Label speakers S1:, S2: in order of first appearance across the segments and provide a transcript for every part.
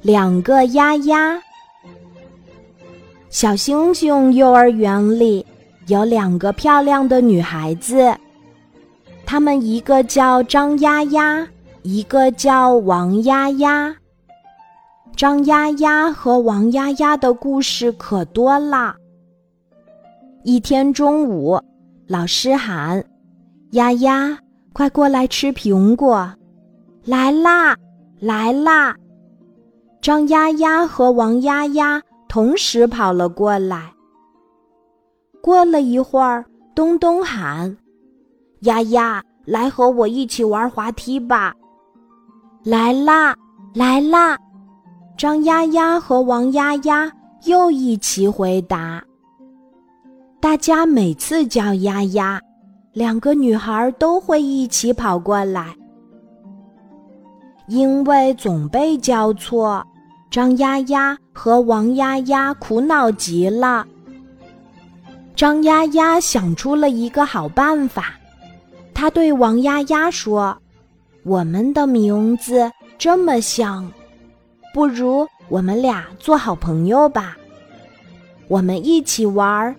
S1: 两个丫丫。小星星幼儿园里有两个漂亮的女孩子，她们一个叫张丫丫，一个叫王丫丫。张丫丫和王丫丫的故事可多了。一天中午，老师喊：“丫丫，快过来吃苹果！”来啦，来啦！张丫丫和王丫丫同时跑了过来。过了一会儿，东东喊：“丫丫，来和我一起玩滑梯吧！”来啦，来啦！张丫丫和王丫丫又一起回答。大家每次叫丫丫，两个女孩都会一起跑过来。因为总被叫错，张丫丫和王丫丫苦恼极了。张丫丫想出了一个好办法，她对王丫丫说：“我们的名字这么像。”不如我们俩做好朋友吧，我们一起玩，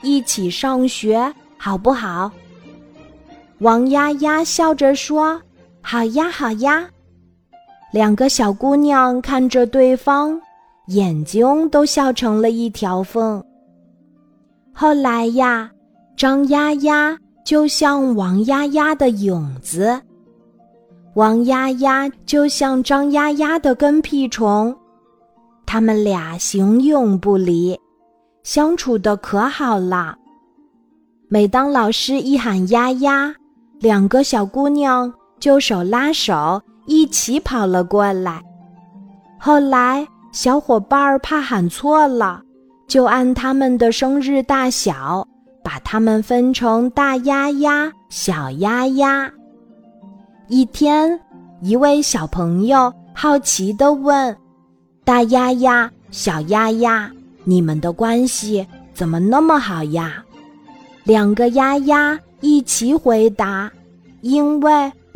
S1: 一起上学，好不好？王丫丫笑着说：“好呀，好呀。”两个小姑娘看着对方，眼睛都笑成了一条缝。后来呀，张丫丫就像王丫丫的影子。王丫丫就像张丫丫的跟屁虫，他们俩形影不离，相处的可好了。每当老师一喊“丫丫”，两个小姑娘就手拉手一起跑了过来。后来小伙伴儿怕喊错了，就按他们的生日大小，把他们分成大丫丫、小丫丫。一天，一位小朋友好奇地问：“大丫丫、小丫丫，你们的关系怎么那么好呀？”两个丫丫一起回答：“因为